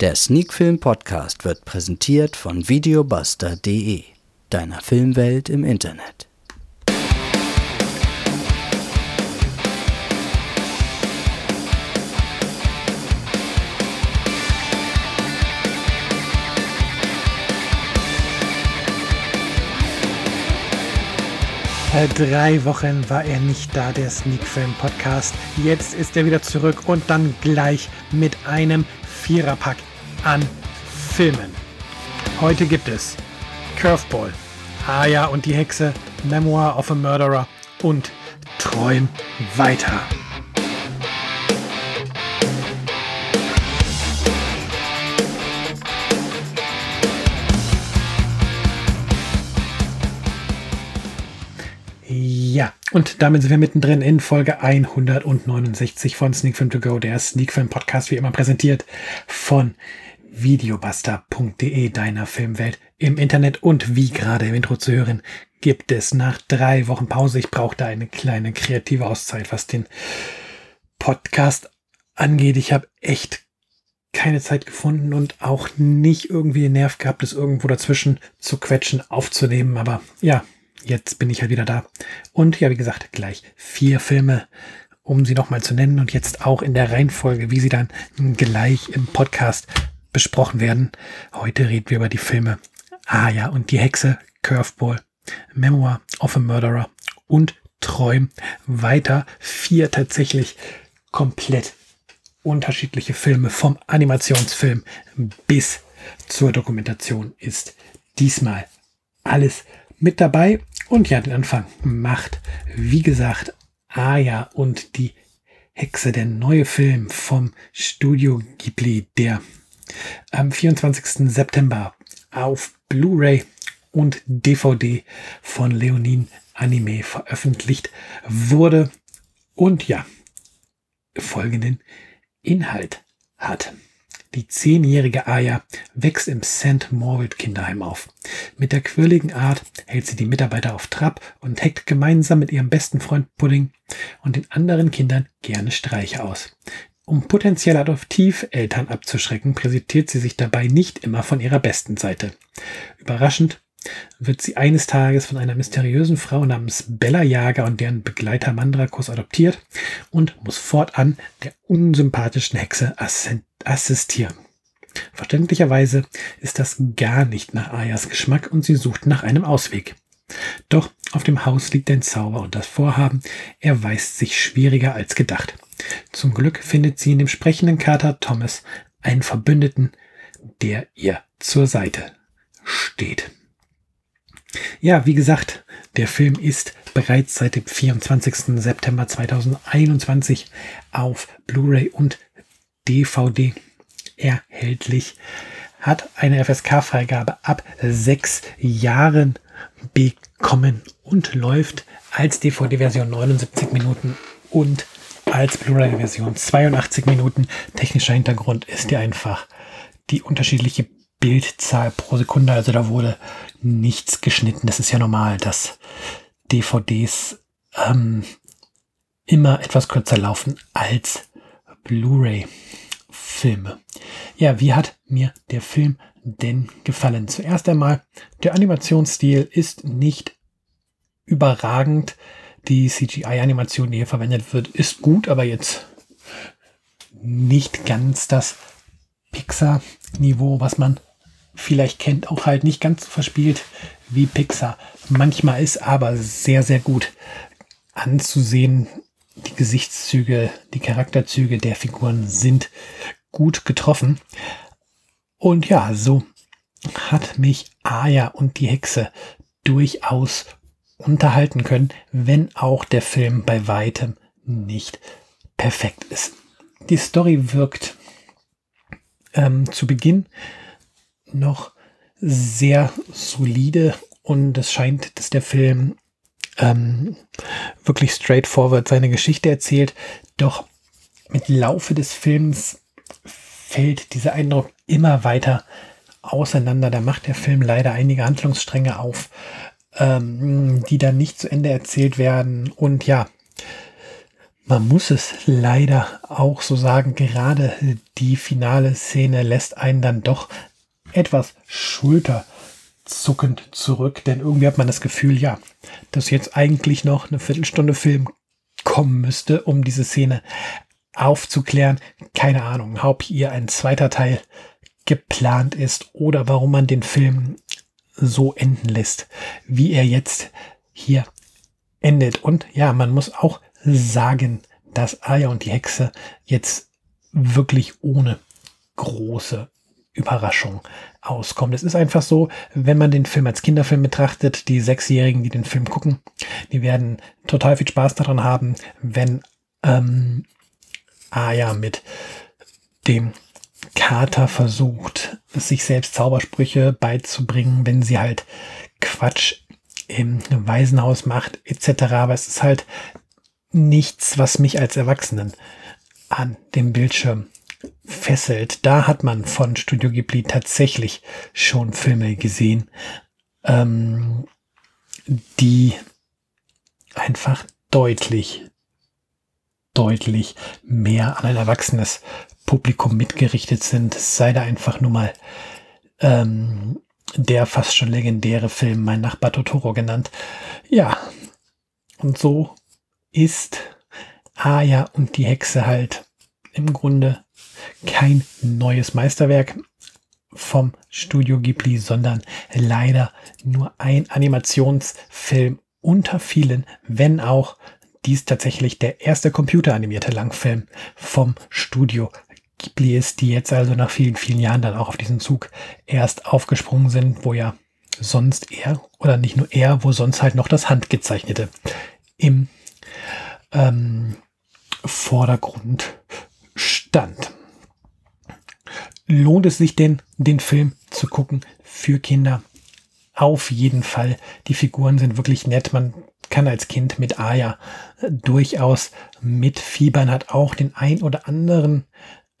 Der Sneakfilm Podcast wird präsentiert von videobuster.de, deiner Filmwelt im Internet. Äh, drei Wochen war er nicht da, der Sneak Film Podcast. Jetzt ist er wieder zurück und dann gleich mit einem Viererpack an Filmen. Heute gibt es Curveball, Aya und die Hexe, Memoir of a Murderer und Träum weiter. Ja, und damit sind wir mittendrin in Folge 169 von Sneak Film To Go, der Sneak Film Podcast, wie immer präsentiert von videobuster.de, deiner Filmwelt im Internet. Und wie gerade im Intro zu hören, gibt es nach drei Wochen Pause, ich brauchte eine kleine kreative Auszeit, was den Podcast angeht. Ich habe echt keine Zeit gefunden und auch nicht irgendwie den Nerv gehabt, es irgendwo dazwischen zu quetschen, aufzunehmen. Aber ja, jetzt bin ich halt wieder da. Und ja, wie gesagt, gleich vier Filme, um sie nochmal zu nennen und jetzt auch in der Reihenfolge, wie sie dann gleich im Podcast besprochen werden. Heute reden wir über die Filme Ah ja, und die Hexe, Curveball, Memoir of a Murderer und Träum weiter. Vier tatsächlich komplett unterschiedliche Filme vom Animationsfilm bis zur Dokumentation ist diesmal alles mit dabei. Und ja, den Anfang macht, wie gesagt, Aya und die Hexe, der neue Film vom Studio Ghibli, der am 24. September auf Blu-ray und DVD von Leonin Anime veröffentlicht wurde und ja, folgenden Inhalt hat. Die zehnjährige Aya wächst im St. Moritz Kinderheim auf. Mit der quirligen Art hält sie die Mitarbeiter auf Trab und heckt gemeinsam mit ihrem besten Freund Pudding und den anderen Kindern gerne Streiche aus. Um potenzielle Adoptiveltern abzuschrecken, präsentiert sie sich dabei nicht immer von ihrer besten Seite. Überraschend wird sie eines Tages von einer mysteriösen Frau namens Bella Jager und deren Begleiter Mandrakos adoptiert und muss fortan der unsympathischen Hexe assistieren. Verständlicherweise ist das gar nicht nach Ayas Geschmack und sie sucht nach einem Ausweg. Doch auf dem Haus liegt ein Zauber und das Vorhaben erweist sich schwieriger als gedacht. Zum Glück findet sie in dem sprechenden Kater Thomas einen Verbündeten, der ihr zur Seite steht. Ja, wie gesagt, der Film ist bereits seit dem 24. September 2021 auf Blu-ray und DVD erhältlich, hat eine FSK-Freigabe ab sechs Jahren bekommen und läuft als DVD-Version 79 Minuten und als Blu-ray-Version 82 Minuten. Technischer Hintergrund ist ja einfach die unterschiedliche Bildzahl pro Sekunde. Also da wurde nichts geschnitten. Das ist ja normal, dass DVDs ähm, immer etwas kürzer laufen als Blu-ray-Filme. Ja, wie hat mir der Film denn gefallen? Zuerst einmal, der Animationsstil ist nicht überragend. Die CGI-Animation, die hier verwendet wird, ist gut, aber jetzt nicht ganz das Pixar-Niveau, was man vielleicht kennt, auch halt nicht ganz so verspielt wie Pixar. Manchmal ist aber sehr, sehr gut anzusehen. Die Gesichtszüge, die Charakterzüge der Figuren sind gut getroffen. Und ja, so hat mich Aya und die Hexe durchaus unterhalten können, wenn auch der Film bei weitem nicht perfekt ist. Die Story wirkt ähm, zu Beginn noch sehr solide und es scheint, dass der Film ähm, wirklich straightforward seine Geschichte erzählt. Doch mit Laufe des Films fällt dieser Eindruck immer weiter auseinander. Da macht der Film leider einige Handlungsstränge auf, ähm, die dann nicht zu Ende erzählt werden. Und ja, man muss es leider auch so sagen, gerade die finale Szene lässt einen dann doch etwas schulterzuckend zurück, denn irgendwie hat man das Gefühl, ja, dass jetzt eigentlich noch eine Viertelstunde Film kommen müsste, um diese Szene aufzuklären. Keine Ahnung, ob hier ein zweiter Teil geplant ist oder warum man den Film so enden lässt, wie er jetzt hier endet. Und ja, man muss auch sagen, dass Aya und die Hexe jetzt wirklich ohne große Überraschung auskommt. Es ist einfach so, wenn man den Film als Kinderfilm betrachtet, die Sechsjährigen, die den Film gucken, die werden total viel Spaß daran haben, wenn ähm, Aya mit dem Kater versucht, sich selbst Zaubersprüche beizubringen, wenn sie halt Quatsch im Waisenhaus macht, etc. Aber es ist halt nichts, was mich als Erwachsenen an dem Bildschirm fesselt. Da hat man von Studio Ghibli tatsächlich schon Filme gesehen, ähm, die einfach deutlich, deutlich mehr an ein erwachsenes Publikum mitgerichtet sind. Sei da einfach nur mal ähm, der fast schon legendäre Film Mein Nachbar Totoro genannt. Ja, und so ist Aya und die Hexe halt im Grunde kein neues Meisterwerk vom Studio Ghibli, sondern leider nur ein Animationsfilm unter vielen, wenn auch dies tatsächlich der erste computeranimierte Langfilm vom Studio Ghibli ist, die jetzt also nach vielen, vielen Jahren dann auch auf diesen Zug erst aufgesprungen sind, wo ja sonst er, oder nicht nur er, wo sonst halt noch das Handgezeichnete im ähm, Vordergrund stand. Lohnt es sich denn, den Film zu gucken für Kinder? Auf jeden Fall. Die Figuren sind wirklich nett. Man kann als Kind mit Aya durchaus mitfiebern, hat auch den ein oder anderen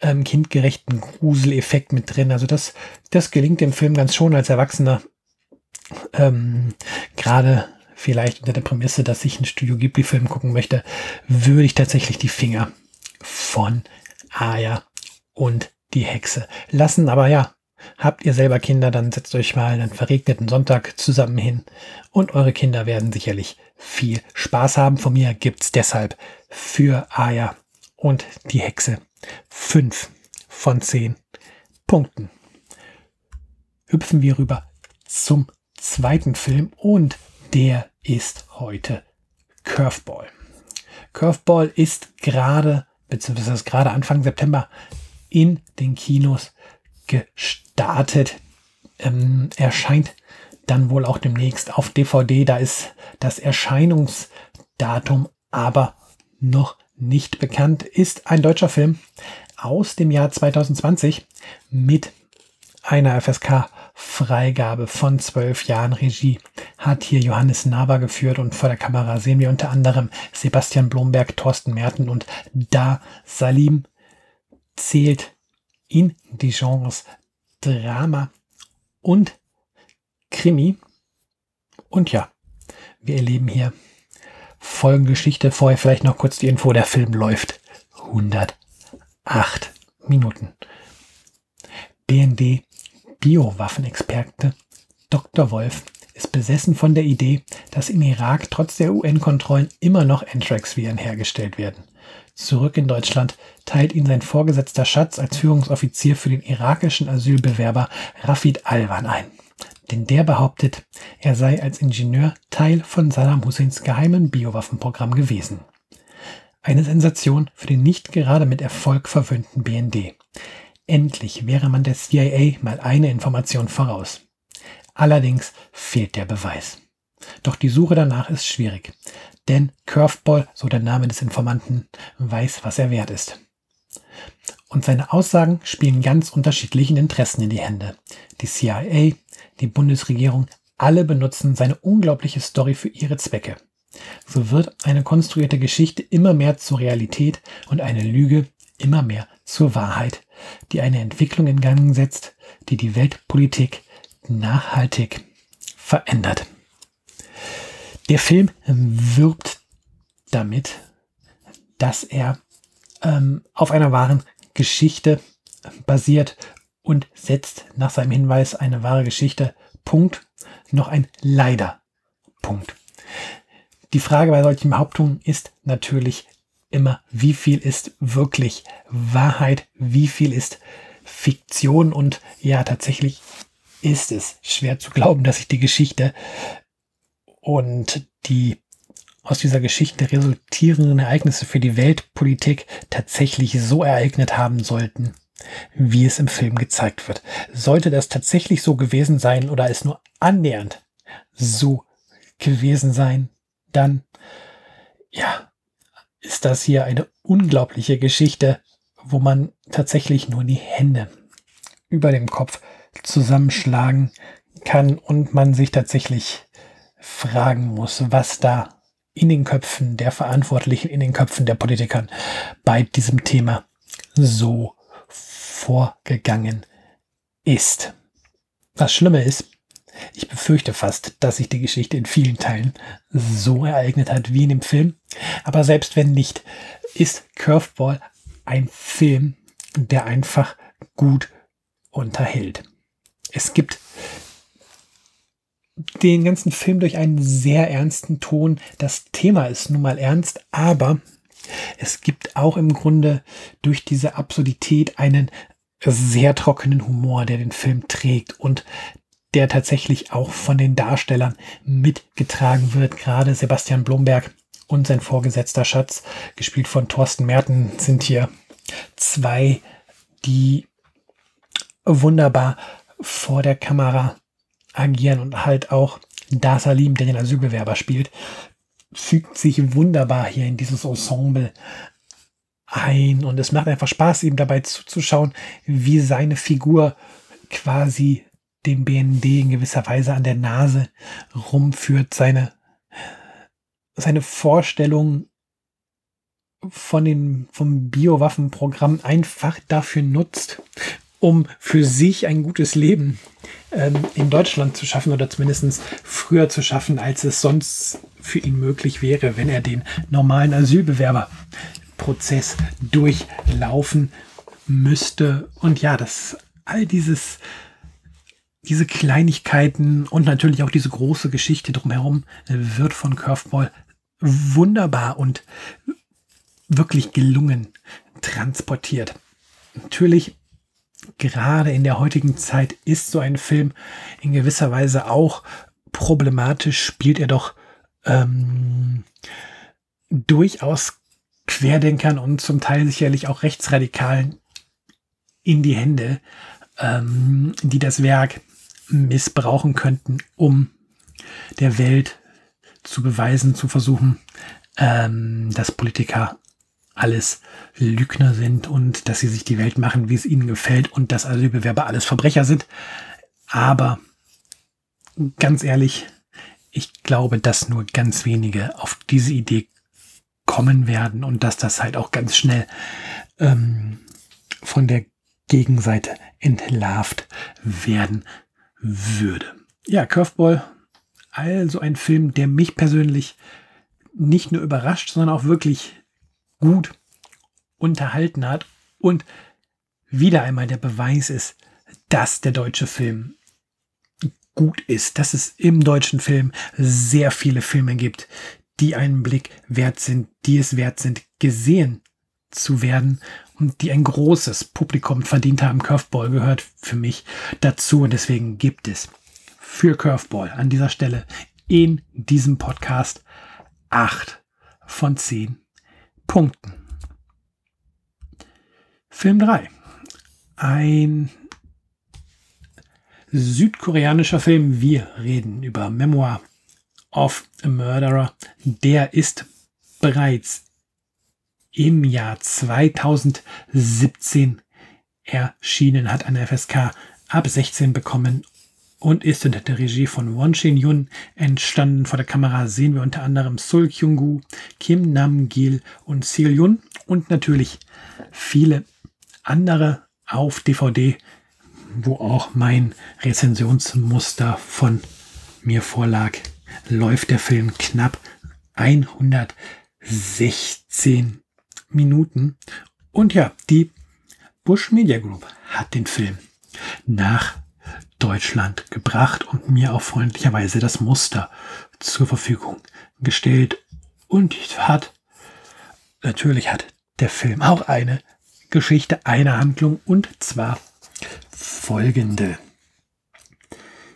ähm, kindgerechten Gruseleffekt mit drin. Also das, das gelingt dem Film ganz schon als Erwachsener. Ähm, Gerade vielleicht unter der Prämisse, dass ich einen Studio Ghibli-Film gucken möchte, würde ich tatsächlich die Finger von Aya und die Hexe lassen. Aber ja, habt ihr selber Kinder, dann setzt euch mal einen verregneten Sonntag zusammen hin und eure Kinder werden sicherlich viel Spaß haben. Von mir gibt's deshalb für Aya und die Hexe fünf von zehn Punkten. Hüpfen wir rüber zum zweiten Film und der ist heute Curveball. Curveball ist gerade, beziehungsweise gerade Anfang September in den Kinos gestartet. Ähm, erscheint dann wohl auch demnächst auf DVD. Da ist das Erscheinungsdatum aber noch nicht bekannt. Ist ein deutscher Film aus dem Jahr 2020 mit einer FSK Freigabe von zwölf Jahren Regie hat hier Johannes Naber geführt und vor der Kamera sehen wir unter anderem Sebastian Blomberg, Thorsten Merten und Da Salim zählt in die Genres Drama und Krimi. Und ja, wir erleben hier folgende Geschichte. Vorher vielleicht noch kurz die Info, der Film läuft 108 Minuten. BND Biowaffenexperte Dr. Wolf ist besessen von der Idee, dass im Irak trotz der UN-Kontrollen immer noch Anthrax-Viren hergestellt werden. Zurück in Deutschland teilt ihn sein vorgesetzter Schatz als Führungsoffizier für den irakischen Asylbewerber Rafid Alwan ein. Denn der behauptet, er sei als Ingenieur Teil von Saddam Husseins geheimen Biowaffenprogramm gewesen. Eine Sensation für den nicht gerade mit Erfolg verwöhnten BND. Endlich wäre man der CIA mal eine Information voraus. Allerdings fehlt der Beweis. Doch die Suche danach ist schwierig, denn Curveball, so der Name des Informanten, weiß, was er wert ist. Und seine Aussagen spielen ganz unterschiedlichen Interessen in die Hände. Die CIA, die Bundesregierung, alle benutzen seine unglaubliche Story für ihre Zwecke. So wird eine konstruierte Geschichte immer mehr zur Realität und eine Lüge immer mehr zur Wahrheit, die eine Entwicklung in Gang setzt, die die Weltpolitik nachhaltig verändert. Der Film wirbt damit, dass er ähm, auf einer wahren Geschichte basiert und setzt nach seinem Hinweis eine wahre Geschichte. Punkt. Noch ein leider Punkt. Die Frage bei solchen Behauptungen ist natürlich immer, wie viel ist wirklich Wahrheit, wie viel ist Fiktion? Und ja, tatsächlich ist es schwer zu glauben, dass sich die Geschichte und die aus dieser Geschichte resultierenden Ereignisse für die Weltpolitik tatsächlich so ereignet haben sollten, wie es im Film gezeigt wird. Sollte das tatsächlich so gewesen sein oder es nur annähernd so gewesen sein, dann, ja, ist das hier eine unglaubliche Geschichte, wo man tatsächlich nur die Hände über dem Kopf zusammenschlagen kann und man sich tatsächlich fragen muss, was da in den Köpfen der Verantwortlichen, in den Köpfen der Politikern bei diesem Thema so vorgegangen ist. Das Schlimme ist, ich befürchte fast, dass sich die Geschichte in vielen Teilen so ereignet hat wie in dem Film. Aber selbst wenn nicht, ist Curveball ein Film, der einfach gut unterhält. Es gibt den ganzen Film durch einen sehr ernsten Ton. Das Thema ist nun mal ernst, aber es gibt auch im Grunde durch diese Absurdität einen sehr trockenen Humor, der den Film trägt und der tatsächlich auch von den Darstellern mitgetragen wird. Gerade Sebastian Blomberg und sein Vorgesetzter Schatz, gespielt von Thorsten Merten, sind hier zwei, die wunderbar vor der Kamera agieren und halt auch Da Salim, der den Asylbewerber spielt, fügt sich wunderbar hier in dieses Ensemble ein. Und es macht einfach Spaß, ihm dabei zuzuschauen, wie seine Figur quasi dem BND in gewisser Weise an der Nase rumführt, seine, seine Vorstellung von den, vom Biowaffenprogramm einfach dafür nutzt, um für sich ein gutes Leben ähm, in Deutschland zu schaffen oder zumindest früher zu schaffen, als es sonst für ihn möglich wäre, wenn er den normalen Asylbewerberprozess durchlaufen müsste. Und ja, das all dieses diese Kleinigkeiten und natürlich auch diese große Geschichte drumherum wird von Curveball wunderbar und wirklich gelungen transportiert. Natürlich gerade in der heutigen Zeit ist so ein Film in gewisser Weise auch problematisch, spielt er doch ähm, durchaus Querdenkern und zum Teil sicherlich auch Rechtsradikalen in die Hände, ähm, die das Werk missbrauchen könnten, um der Welt zu beweisen, zu versuchen, ähm, dass Politiker alles Lügner sind und dass sie sich die Welt machen, wie es ihnen gefällt und dass Asylbewerber alles Verbrecher sind. Aber ganz ehrlich, ich glaube, dass nur ganz wenige auf diese Idee kommen werden und dass das halt auch ganz schnell ähm, von der Gegenseite entlarvt werden würde. Ja, Curveball, also ein Film, der mich persönlich nicht nur überrascht, sondern auch wirklich gut unterhalten hat und wieder einmal der Beweis ist, dass der deutsche Film gut ist, dass es im deutschen Film sehr viele Filme gibt, die einen Blick wert sind, die es wert sind, gesehen zu werden und die ein großes Publikum verdient haben. Curveball gehört für mich dazu und deswegen gibt es für Curveball an dieser Stelle in diesem Podcast acht von zehn Punkten. Film 3. Ein südkoreanischer Film. Wir reden über Memoir of a Murderer. Der ist bereits im Jahr 2017 erschienen, hat eine FSK ab 16 bekommen und ist unter der Regie von Won Shin Yun entstanden. Vor der Kamera sehen wir unter anderem Sul Kyung-gu, Kim Nam-gil und Sil Yun und natürlich viele andere auf DVD, wo auch mein Rezensionsmuster von mir vorlag, läuft der Film knapp 116 Minuten. Und ja, die Bush Media Group hat den Film nach Deutschland gebracht und mir auch freundlicherweise das Muster zur Verfügung gestellt. Und hat, natürlich hat der Film auch eine Geschichte, eine Handlung und zwar folgende.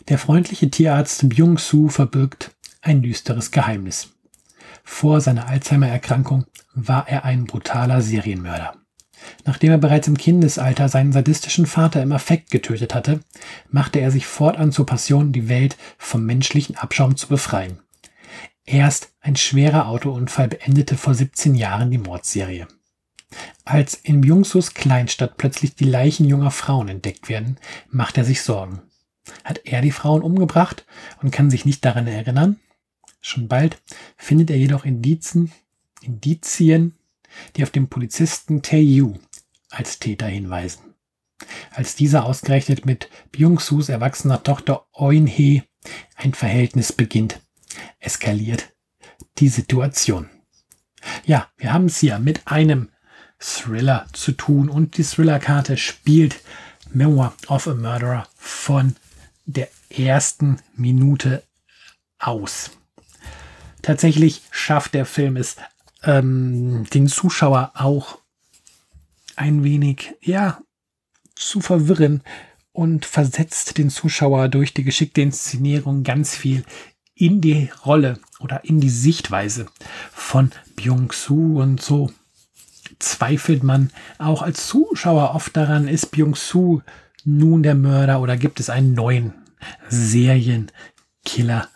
Der freundliche Tierarzt Byung-Soo verbirgt ein düsteres Geheimnis. Vor seiner Alzheimer-Erkrankung war er ein brutaler Serienmörder. Nachdem er bereits im Kindesalter seinen sadistischen Vater im Affekt getötet hatte, machte er sich fortan zur Passion, die Welt vom menschlichen Abschaum zu befreien. Erst ein schwerer Autounfall beendete vor 17 Jahren die Mordserie. Als in Byungsus Kleinstadt plötzlich die Leichen junger Frauen entdeckt werden, macht er sich Sorgen. Hat er die Frauen umgebracht und kann sich nicht daran erinnern? Schon bald findet er jedoch Indizen, Indizien, die auf den Polizisten Tae-Yu als Täter hinweisen. Als dieser ausgerechnet mit Byung-Sus erwachsener Tochter Eun-Hee ein Verhältnis beginnt, eskaliert die Situation. Ja, wir haben es hier mit einem Thriller zu tun und die Thriller-Karte spielt Memoir of a Murderer von der ersten Minute aus. Tatsächlich schafft der Film es, ähm, den Zuschauer auch ein wenig, ja, zu verwirren und versetzt den Zuschauer durch die geschickte Inszenierung ganz viel in die Rolle oder in die Sichtweise von Byung-Soo und so. Zweifelt man auch als Zuschauer oft daran, ist Byung-Soo nun der Mörder oder gibt es einen neuen Serienkiller,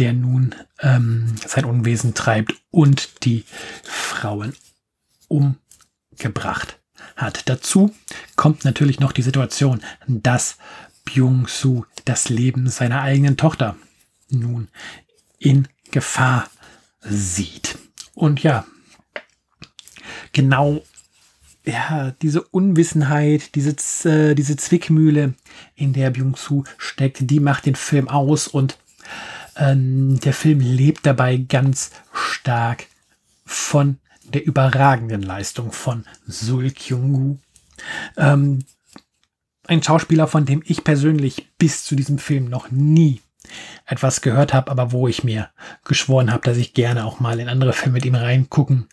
der nun ähm, sein Unwesen treibt und die Frauen umgebracht hat. Dazu kommt natürlich noch die Situation, dass Byung-Soo das Leben seiner eigenen Tochter nun in Gefahr sieht. Und ja, genau ja, diese Unwissenheit, diese, äh, diese Zwickmühle, in der Byung-Soo steckt, die macht den Film aus und ähm, der Film lebt dabei ganz stark von der überragenden Leistung von Sul Kyung-gu. Ähm, ein Schauspieler, von dem ich persönlich bis zu diesem Film noch nie etwas gehört habe, aber wo ich mir geschworen habe, dass ich gerne auch mal in andere Filme mit ihm reingucken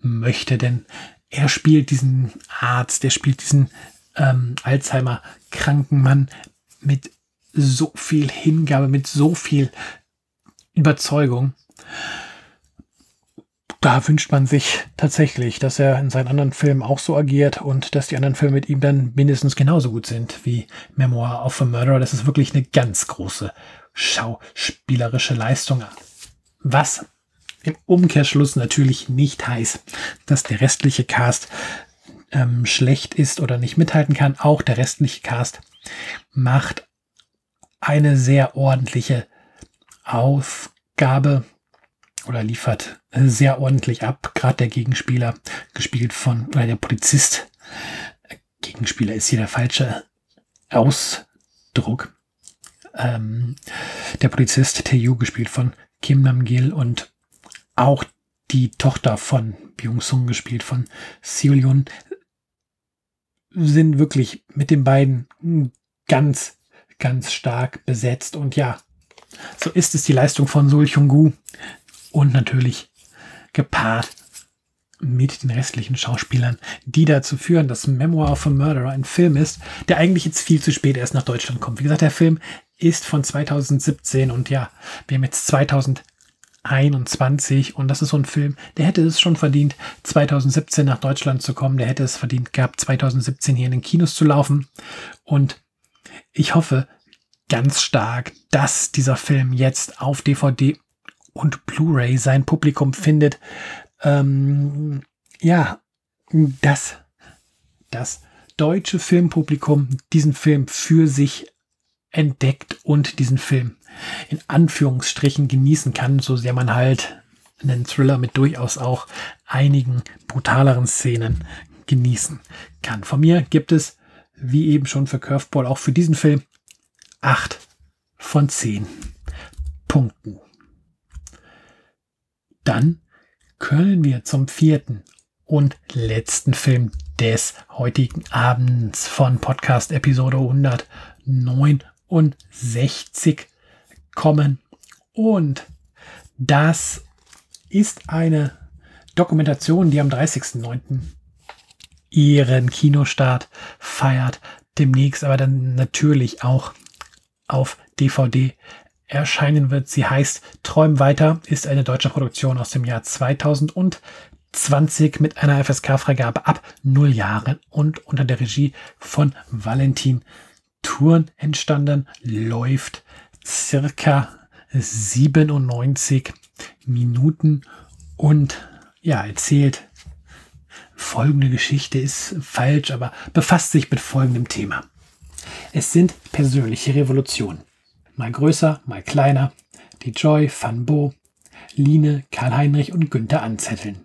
möchte, denn er spielt diesen Arzt, er spielt diesen ähm, Alzheimer-kranken Mann mit so viel Hingabe, mit so viel Überzeugung. Da wünscht man sich tatsächlich, dass er in seinen anderen Filmen auch so agiert und dass die anderen Filme mit ihm dann mindestens genauso gut sind wie Memoir of a Murderer. Das ist wirklich eine ganz große schauspielerische Leistung. Was im Umkehrschluss natürlich nicht heißt, dass der restliche Cast ähm, schlecht ist oder nicht mithalten kann. Auch der restliche Cast macht eine sehr ordentliche Aufgabe oder liefert sehr ordentlich ab. Gerade der Gegenspieler, gespielt von, oder der Polizist, Gegenspieler ist hier der falsche Ausdruck. Ähm, der Polizist Taeyu, gespielt von Kim Nam-gil und auch die Tochter von Byung-sung, gespielt von Seolyun, sind wirklich mit den beiden ganz, ganz stark besetzt. Und ja, so ist es die Leistung von Sol Hyung-gu und natürlich gepaart mit den restlichen Schauspielern, die dazu führen, dass Memoir of a Murderer ein Film ist, der eigentlich jetzt viel zu spät erst nach Deutschland kommt. Wie gesagt, der Film ist von 2017 und ja, wir haben jetzt 2000 21 und das ist so ein Film, der hätte es schon verdient, 2017 nach Deutschland zu kommen, der hätte es verdient gehabt, 2017 hier in den Kinos zu laufen und ich hoffe ganz stark, dass dieser Film jetzt auf DVD und Blu-ray sein Publikum findet. Ähm, ja, dass das deutsche Filmpublikum diesen Film für sich entdeckt und diesen Film in Anführungsstrichen genießen kann, so sehr man halt einen Thriller mit durchaus auch einigen brutaleren Szenen genießen kann. Von mir gibt es, wie eben schon für Curveball, auch für diesen Film acht von zehn Punkten. Dann können wir zum vierten und letzten Film des heutigen Abends von Podcast Episode 169 kommen. Und das ist eine Dokumentation, die am 30.09. ihren Kinostart feiert. Demnächst aber dann natürlich auch auf DVD erscheinen wird. Sie heißt Träum weiter, ist eine deutsche Produktion aus dem Jahr 2020 mit einer FSK-Freigabe ab 0 Jahren und unter der Regie von Valentin Thurn entstanden, läuft circa 97 Minuten und ja, erzählt folgende Geschichte ist falsch, aber befasst sich mit folgendem Thema. Es sind persönliche Revolutionen. Mal größer, mal kleiner. Die Joy, Van Bo, Line, Karl-Heinrich und Günther anzetteln.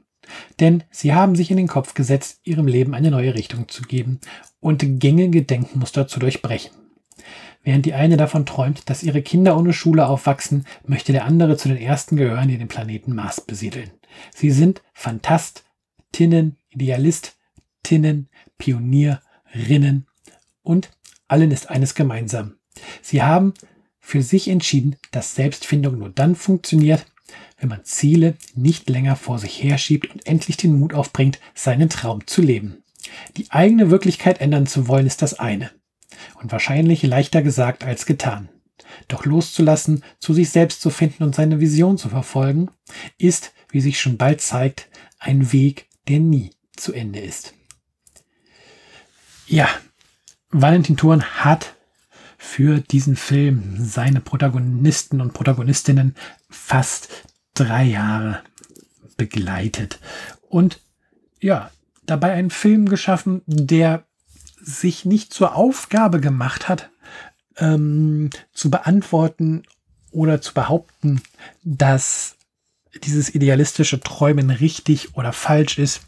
Denn sie haben sich in den Kopf gesetzt, ihrem Leben eine neue Richtung zu geben und gängige Denkmuster zu durchbrechen. Während die eine davon träumt, dass ihre Kinder ohne Schule aufwachsen, möchte der andere zu den ersten gehören, die den Planeten Mars besiedeln. Sie sind Fantastinnen, Idealistinnen, Pionierinnen und allen ist eines gemeinsam. Sie haben für sich entschieden, dass Selbstfindung nur dann funktioniert, wenn man Ziele nicht länger vor sich herschiebt und endlich den Mut aufbringt, seinen Traum zu leben. Die eigene Wirklichkeit ändern zu wollen, ist das eine und wahrscheinlich leichter gesagt als getan. Doch loszulassen, zu sich selbst zu finden und seine Vision zu verfolgen, ist, wie sich schon bald zeigt, ein Weg, der nie zu Ende ist. Ja, Valentin Thurn hat für diesen Film seine Protagonisten und Protagonistinnen fast drei Jahre begleitet. Und ja, dabei einen Film geschaffen, der sich nicht zur Aufgabe gemacht hat, ähm, zu beantworten oder zu behaupten, dass dieses idealistische Träumen richtig oder falsch ist,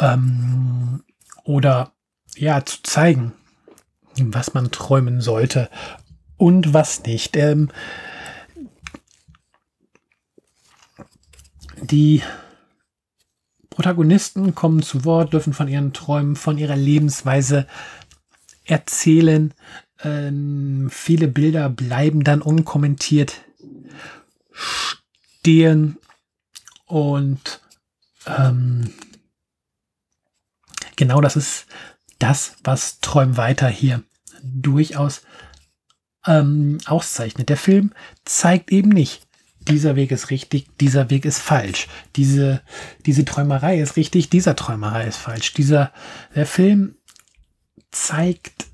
ähm, oder ja, zu zeigen, was man träumen sollte und was nicht. Ähm, die Protagonisten kommen zu Wort, dürfen von ihren Träumen, von ihrer Lebensweise erzählen. Ähm, viele Bilder bleiben dann unkommentiert stehen und ähm, genau das ist das, was Träum weiter hier durchaus ähm, auszeichnet. Der Film zeigt eben nicht, dieser Weg ist richtig, dieser Weg ist falsch. Diese, diese Träumerei ist richtig, dieser Träumerei ist falsch. Dieser, der Film zeigt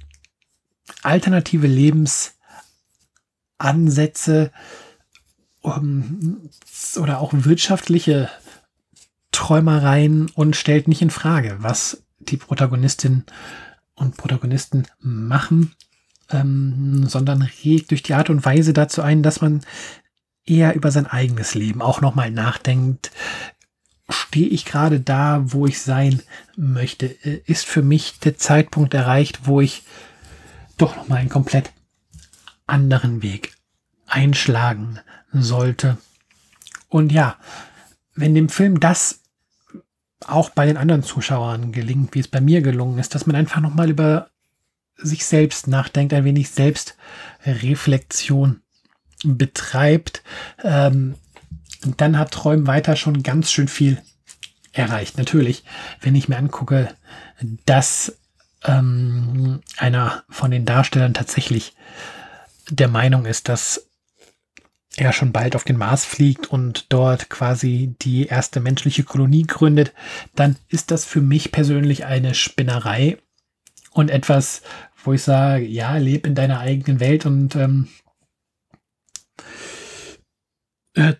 alternative Lebensansätze um, oder auch wirtschaftliche Träumereien und stellt nicht in Frage, was die Protagonistinnen und Protagonisten machen, ähm, sondern regt durch die Art und Weise dazu ein, dass man eher über sein eigenes Leben auch nochmal nachdenkt. Stehe ich gerade da, wo ich sein möchte? Ist für mich der Zeitpunkt erreicht, wo ich doch nochmal einen komplett anderen Weg einschlagen sollte? Und ja, wenn dem Film das auch bei den anderen Zuschauern gelingt, wie es bei mir gelungen ist, dass man einfach nochmal über sich selbst nachdenkt, ein wenig Selbstreflexion betreibt, ähm, dann hat Träumen weiter schon ganz schön viel erreicht. Natürlich, wenn ich mir angucke, dass ähm, einer von den Darstellern tatsächlich der Meinung ist, dass er schon bald auf den Mars fliegt und dort quasi die erste menschliche Kolonie gründet, dann ist das für mich persönlich eine Spinnerei und etwas, wo ich sage, ja, leb in deiner eigenen Welt und ähm, äh,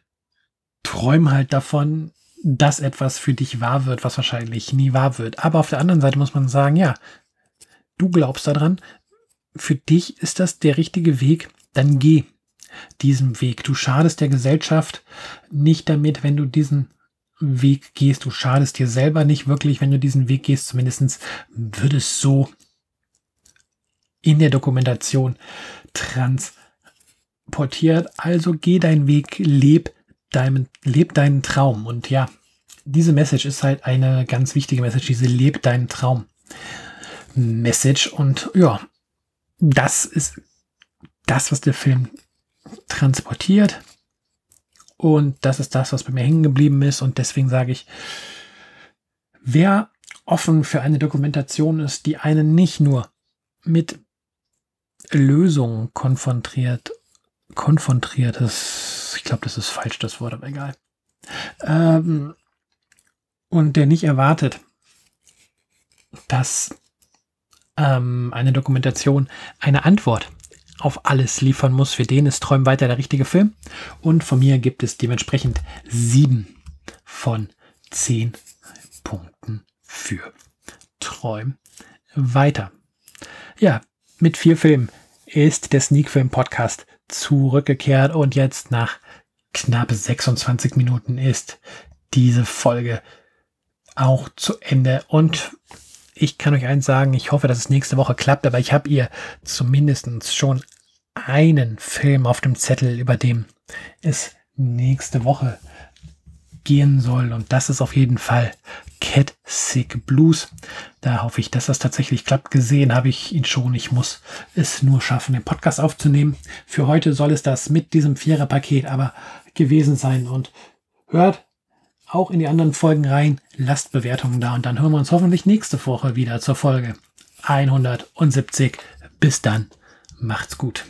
träum halt davon, dass etwas für dich wahr wird, was wahrscheinlich nie wahr wird. Aber auf der anderen Seite muss man sagen, ja, du glaubst daran, für dich ist das der richtige Weg, dann geh diesen Weg. Du schadest der Gesellschaft nicht damit, wenn du diesen Weg gehst. Du schadest dir selber nicht wirklich, wenn du diesen Weg gehst. Zumindest wird es so in der Dokumentation trans portiert. Also geh deinen Weg, leb deinen, leb deinen Traum. Und ja, diese Message ist halt eine ganz wichtige Message, diese lebt deinen Traum Message und ja, das ist das, was der Film transportiert. Und das ist das, was bei mir hängen geblieben ist. Und deswegen sage ich, wer offen für eine Dokumentation ist, die einen nicht nur mit Lösungen konfrontiert, konfrontiert ist, ich glaube, das ist falsch, das Wort, aber egal, ähm, und der nicht erwartet, dass ähm, eine Dokumentation eine Antwort auf alles liefern muss, für den ist Träum weiter der richtige Film. Und von mir gibt es dementsprechend sieben von zehn Punkten für Träum weiter. Ja, mit vier Filmen ist der Sneak Film Podcast zurückgekehrt und jetzt nach knapp 26 Minuten ist diese Folge auch zu Ende. Und ich kann euch eins sagen, ich hoffe, dass es nächste Woche klappt, aber ich habe ihr zumindest schon einen Film auf dem Zettel, über dem es nächste Woche gehen soll. Und das ist auf jeden Fall Cat Sick Blues. Da hoffe ich, dass das tatsächlich klappt. Gesehen habe ich ihn schon. Ich muss es nur schaffen, den Podcast aufzunehmen. Für heute soll es das mit diesem Vierer-Paket aber gewesen sein. Und hört auch in die anderen Folgen rein. Lasst Bewertungen da und dann hören wir uns hoffentlich nächste Woche wieder zur Folge 170. Bis dann. Macht's gut.